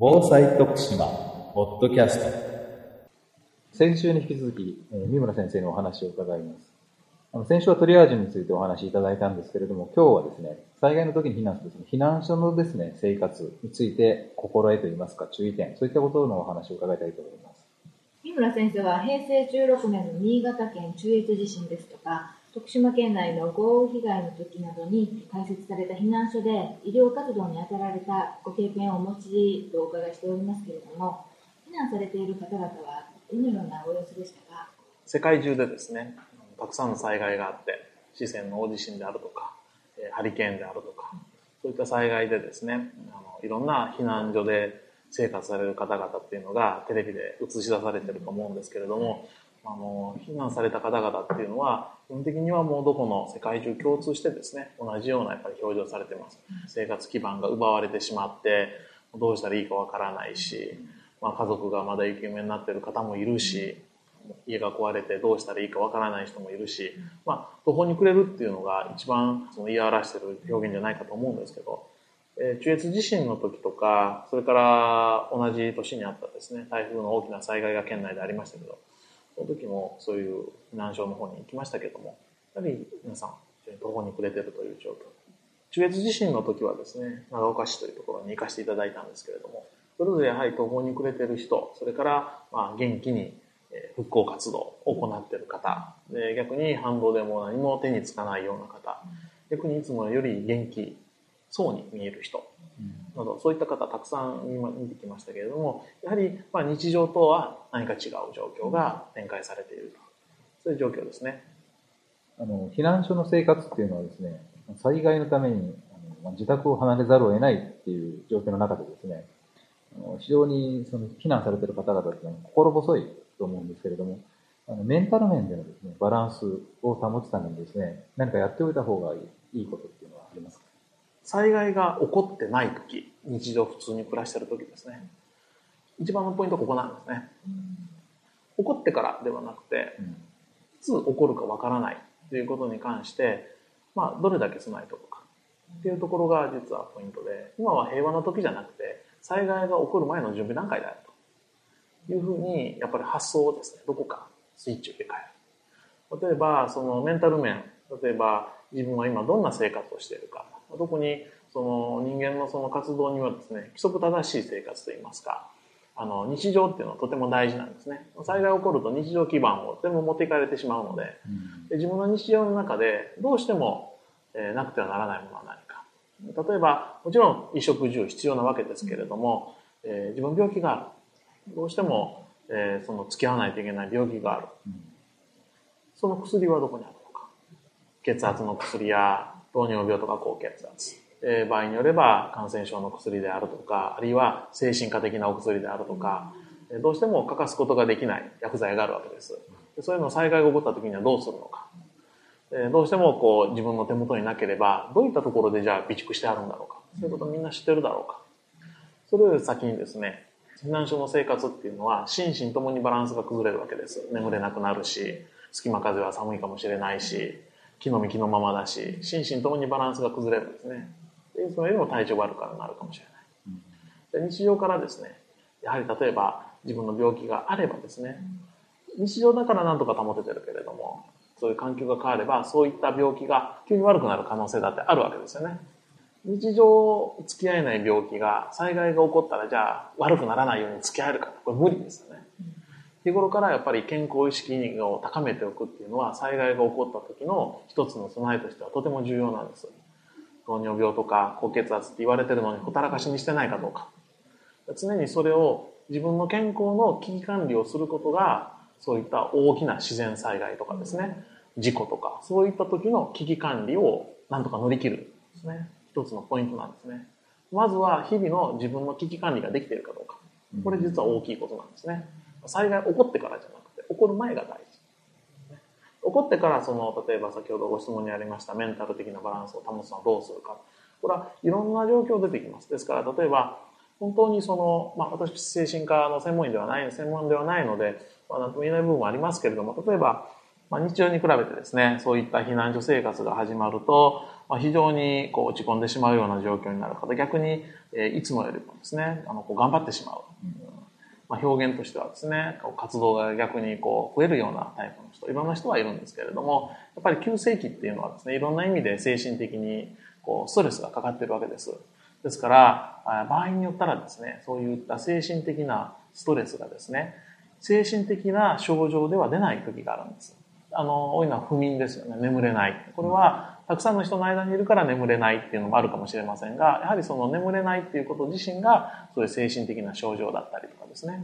防災徳島ポッドキャスト先週に引き続き、えー三村先生のお話を伺います。あの先週はトリアージュについてお話しいただいたんですけれども、今日はですね、災害の時に避難するですね、避難所のですね、生活について心得といいますか注意点、そういったことのお話を伺いたいと思います。三村先生は平成16年の新潟県中越地震ですとか、徳島県内の豪雨被害の時などに開設された避難所で医療活動に当たられたご経験をお持ちとお伺いしておりますけれども、避難されている方々はどのようなご様子でしたか？世界中でですね、たくさんの災害があって、四川の大地震であるとか、ハリケーンであるとか、そういった災害でですね、あのいろんな避難所で生活される方々っていうのがテレビで映し出されてると思うんですけれども、あの避難された方々っていうのは基本的にはもうどこの世界中共通してですね同じようなやっぱり表情されてます。生活基盤が奪われてしまってどうしたらいいかわからないし、まあ、家族がまだ行方不明になってる方もいるし家が壊れてどうしたらいいかわからない人もいるし、まあ、途方に暮れるっていうのが一番その言い表してる表現じゃないかと思うんですけど、えー中越地震の時とかそれから同じ年にあったですね台風の大きな災害が県内でありましたけどその時もそういう避難所の方に行きましたけどもやはり皆さん非常に途方に暮れてるという状況。中越地震の時はですね長岡市というところに行かせていただいたんですけれどもそれぞれやはり途方に暮れてる人それからまあ元気に復興活動を行っている方で逆に反動でも何も手につかないような方逆にいつもより元気そうに見える人などそういった方たくさん見てきましたけれどもやはりまあ日常とは何か違う状況が展開されているとそういう状況ですね。あの避難所の生活っていうのはですね、災害のためにあの自宅を離れざるを得ないっていう状況の中でですね、あの非常にその避難されている方々っていうのは心細いと思うんですけれども、あのメンタル面でのですね、バランスを保つためにですね、何かやっておいた方がいいいいことっていうのはありますか？災害が起こってない時日常普通に暮らしてる時ですね。一番のポイントはここなんですね。起こってからではなくていつ起こるかわからないということに関して、まあ、どれだけ備えておくか。っていうところが実はポイントで今は平和な時じゃなくて災害が起こる前の準備段階であると。いうふうにやっぱり発想をですね。どこかスイッチを入れ替える。例えばそのメンタル面例えば自分は今どんな生活をしているか。どこにその人間のその活動にはですね規則正しい生活といいますかあの日常っていうのはとても大事なんですね。災害が起こると日常基盤を全部持っていかれてしまうのでで自分の日常の中でどうしても、えーなくてはならないものは何か。例えばもちろん衣食住必要なわけですけれども、えー自分病気がある。どうしても、えーその付き合わないといけない病気がある。その薬はどこにあるのか。血圧の薬や糖尿病とか高血圧、えー場合によれば感染症の薬であるとかあるいは精神科的なお薬であるとか、えーどうしても欠かすことができない薬剤があるわけです。でそういうのを災害が起こった時にはどうするのか。えーどうしてもこう自分の手元になければどういったところでじゃあ備蓄してあるんだろうか。そういうことをみんな知ってるだろうか。それより先にですね避難所の生活っていうのは心身ともにバランスが崩れるわけです。眠れなくなるし隙間風は寒いかもしれないし木の幹のままだし心身ともにバランスが崩れるんですね。でそれよりも体調悪くなるかもしれない。で日常からですねやはり例えば自分の病気があればですね日常だからなんとか保ててるけれどもそういう環境が変わればそういった病気が急に悪くなる可能性だってあるわけですよね。日常付き合えない病気が災害が起こったらじゃあ悪くならないように付き合えるか。これ無理ですよね日頃からやっぱり健康意識を高めておくっていうのは災害が起こった時の一つの備えとしてはとても重要なんです。糖尿病とか高血圧って言われてるのにほったらかしにしてないかどうか。常にそれを自分の健康の危機管理をすることがそういった大きな自然災害とかですね。事故とかそういった時の危機管理をなんとか乗り切るですね。一つのポイントなんですね。まずは日々の自分の危機管理ができているかどうか。これ実は大きいことなんですね。災害起こってからじゃなくて起こる前が大事。起こってからその例えば先ほどご質問にありましたメンタル的なバランスを保つのはどうするか。これはいろんな状況出てきます。ですから例えば本当にその、まあ、私精神科の専門医ではない専門ではないので、まあ、なんとも言えない部分もありますけれども例えば、まあ、日常に比べてですねそういった避難所生活が始まるとまあ、非常にこう落ち込んでしまうような状況になる方、逆に、えーいつもよりもですね、あのこう頑張ってしまう。まあ、表現としてはですね、活動が逆にこう増えるようなタイプの人、いろんな人はいるんですけれども、やっぱり急性期っていうのはですね、いろんな意味で精神的にこうストレスがかかってるわけです。ですから、場合によったらですね、そういった精神的なストレスがですね、精神的な症状では出ない時があるんです。あの、多いのは不眠ですよね。眠れない。これは、たくさんの人の間にいるから眠れないっていうのもあるかもしれませんが、やはりその眠れないっていうこと自身が、そういう精神的な症状だったりとかですね。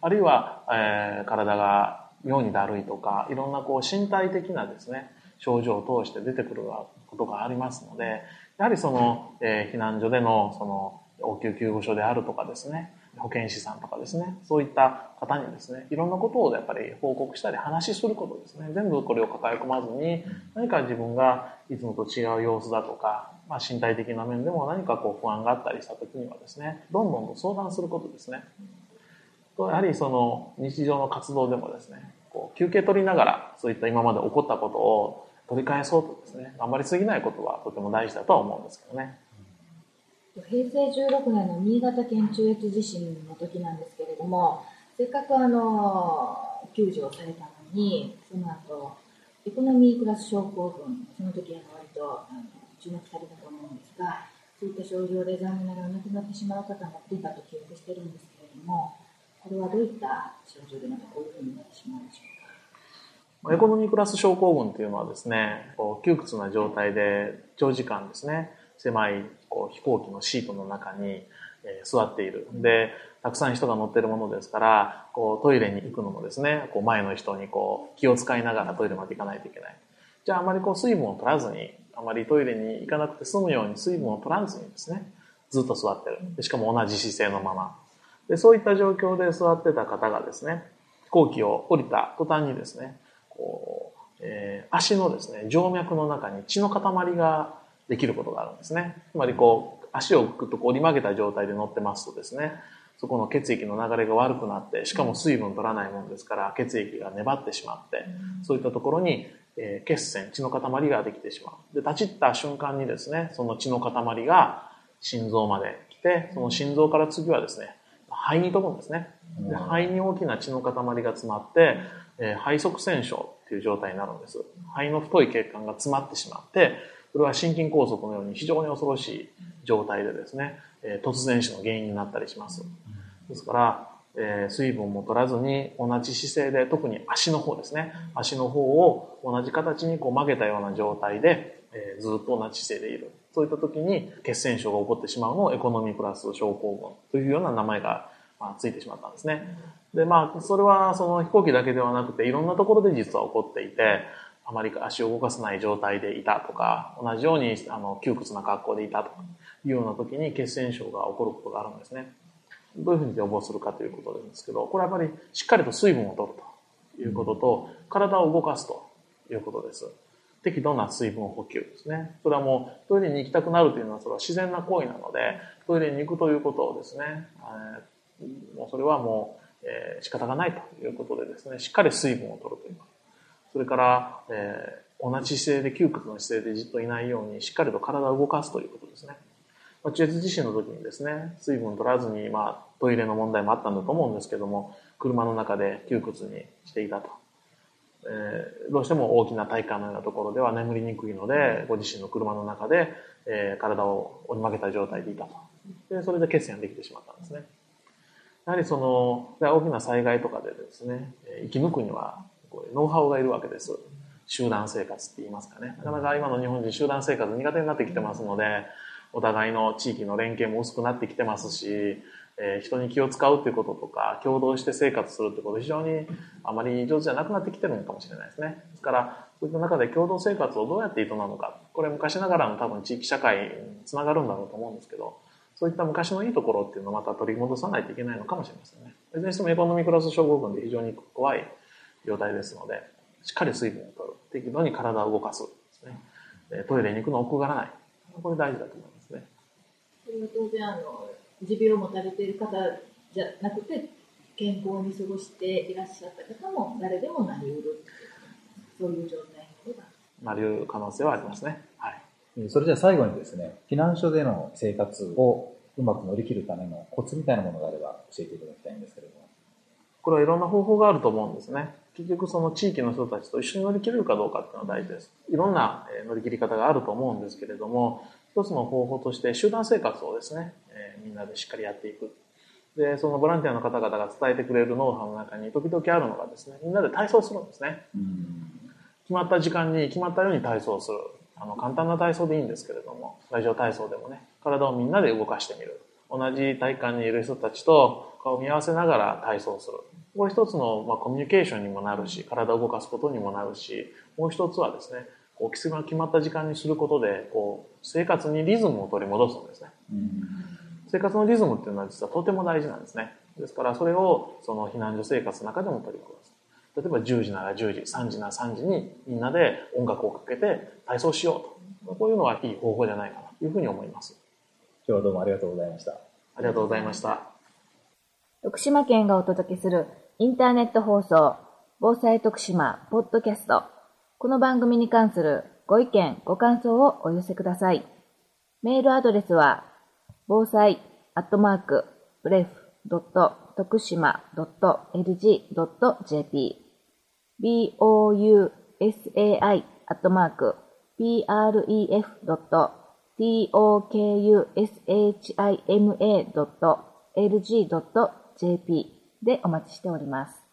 あるいは、えー体が妙にだるいとか、いろんなこう身体的なですね、症状を通して出てくることがありますので、やはりその、えー避難所でのその応急救護所であるとかですね、保健師さんとかですね、そういった方にですね、いろんなことをやっぱり報告したり話しすることですね。全部これを抱え込まずに、何か自分がいつもと違う様子だとか、まあ身体的な面でも何かこう不安があったりした時にはですね、どんどんと相談することですね。とやはりその日常の活動でもですね、こう休憩取りながらそういった今まで起こったことを取り返そうとですね、頑張りすぎないことはとても大事だとは思うんですけどね。平成16年の新潟県中越地震の時なんですけれども、せっかくあの救助をされたのに、その後エコノミークラス症候群、その時は割とあの注目されたと思うんですが、そういった症状で残念ながら亡くなってしまう方も出たと記憶してるんですけれども、これはどういった症状でまたこういうふうになってしまうんでしょうか？エコノミークラス症候群っていうのはですね、こう窮屈な状態で長時間ですね、狭いこう飛行機のシートの中に、え座っている。で、たくさん人が乗ってるものですから、こうトイレに行くのもですね、こう前の人にこう気を使いながらトイレまで行かないといけない。じゃああまりこう水分を取らずに、あまりトイレに行かなくて済むように水分を取らずにですね、ずっと座ってる。でしかも同じ姿勢のまま。で、そういった状況で座ってた方がですね、飛行機を降りた途端にですね、こう、えー足のですね、静脈の中に血の塊ができることがあるんですね。つまりこう、足をぐっとこう折り曲げた状態で乗ってますとですね、そこの血液の流れが悪くなって、しかも水分取らないもんですから、血液が粘ってしまって、そういったところに、えー血栓、血の塊ができてしまう。で、立ちった瞬間にですね、その血の塊が心臓まで来て、その心臓から次はですね、肺に飛ぶんですね。で肺に大きな血の塊が詰まって、えー肺塞栓症っていう状態になるんです。肺の太い血管が詰まってしまって、これは心筋梗塞のように非常に恐ろしい状態でですね、えー突然死の原因になったりします。ですから、えー水分も取らずに同じ姿勢で、特に足の方ですね、足の方を同じ形にこう曲げたような状態で、えーずっと同じ姿勢でいる。そういった時に血栓症が起こってしまうのをエコノミークラス症候群というような名前が、まあ、ついてしまったんですね。で、まあ、それはその飛行機だけではなくて、いろんなところで実は起こっていて、あまり足を動かせない状態でいたとか、同じようにあの窮屈な格好でいたとかいうような時に血栓症が起こることがあるんですね。どういうふうに予防するかということなんですけど、これはやっぱりしっかりと水分を取るということと、体を動かすということです。適度な水分補給ですね。それはもうトイレに行きたくなるというのはそれは自然な行為なので、トイレに行くということをですね、えーもうそれはもう、えー仕方がないということでですね、しっかり水分を取るということ。それから、えー同じ姿勢で窮屈な姿勢でじっといないように、しっかりと体を動かすということですね。まあ中越地震の時にですね、水分取らずに、まあ、トイレの問題もあったんだと思うんですけども、車の中で窮屈にしていたと。えーどうしても大きな体育館のようなところでは眠りにくいので、ご自身の車の中で、えー体を折り曲げた状態でいたと。で、それで血栓ができてしまったんですね。やはりその、大きな災害とかでですね、えー生き抜くには、こういうノウハウがいるわけです。集団生活って言いますかね。なかなか今の日本人集団生活苦手になってきてますので、お互いの地域の連携も薄くなってきてますし、えー人に気を使うっていうこととか、共同して生活するってこと、非常にあまり上手じゃなくなってきてるのかもしれないですね。ですから、そういった中で共同生活をどうやって営むのか、これ昔ながらの多分地域社会につながるんだろうと思うんですけど、そういった昔のいいところっていうのをまた取り戻さないといけないのかもしれませんね。いずれにしてもエコノミークラス症候群で非常に怖い状態ですので、しっかり水分を取る。適度に体を動かすですね。でトイレに行くのを奥がらない。これ大事だと思いますね。それは当然あの持病を持たれている方じゃなくて健康に過ごしていらっしゃった方も誰でもなりうるそういう状態のことがなりうる可能性はありますね。はい。えーそれじゃあ最後にですね、避難所での生活をうまく乗り切るためのコツみたいなものがあれば教えていただきたいんですけれども。これはいろんな方法があると思うんですね。結局その地域の人たちと一緒に乗り切れるかどうかっていうのは大事です。いろんなえー乗り切り方があると思うんですけれども、一つの方法として集団生活をですね、えーみんなでしっかりやっていく。で、そのボランティアの方々が伝えてくれるノウハウの中に時々あるのがですね、みんなで体操するんですね。決まった時間に決まったように体操する。あの、簡単な体操でいいんですけれども、ラジオ体操でもね、体をみんなで動かしてみる。同じ体育館にいる人たちと顔を見合わせながら体操する。これ一つの、まあ、コミュニケーションにもなるし、体を動かすことにもなるし、もう一つはですね、こう、決まった時間にすることで、こう、生活にリズムを取り戻すんですね。生活のリズムっていうのは実はとても大事なんですね。ですから、それをその避難所生活の中でも取り戻す。例えば10時なら10時、3時なら3時にみんなで音楽をかけて体操しようと。こういうのはいい方法じゃないかなというふうに思います。今日はどうもありがとうございました。ありがとうございました。徳島県がお届けするインターネット放送、防災徳島ポッドキャスト。この番組に関するご意見、ご感想をお寄せください。メールアドレスは、防災アットマーク、ブレフドット徳島ドット .lg.jp bousai アットマーク jp でお待ちしております。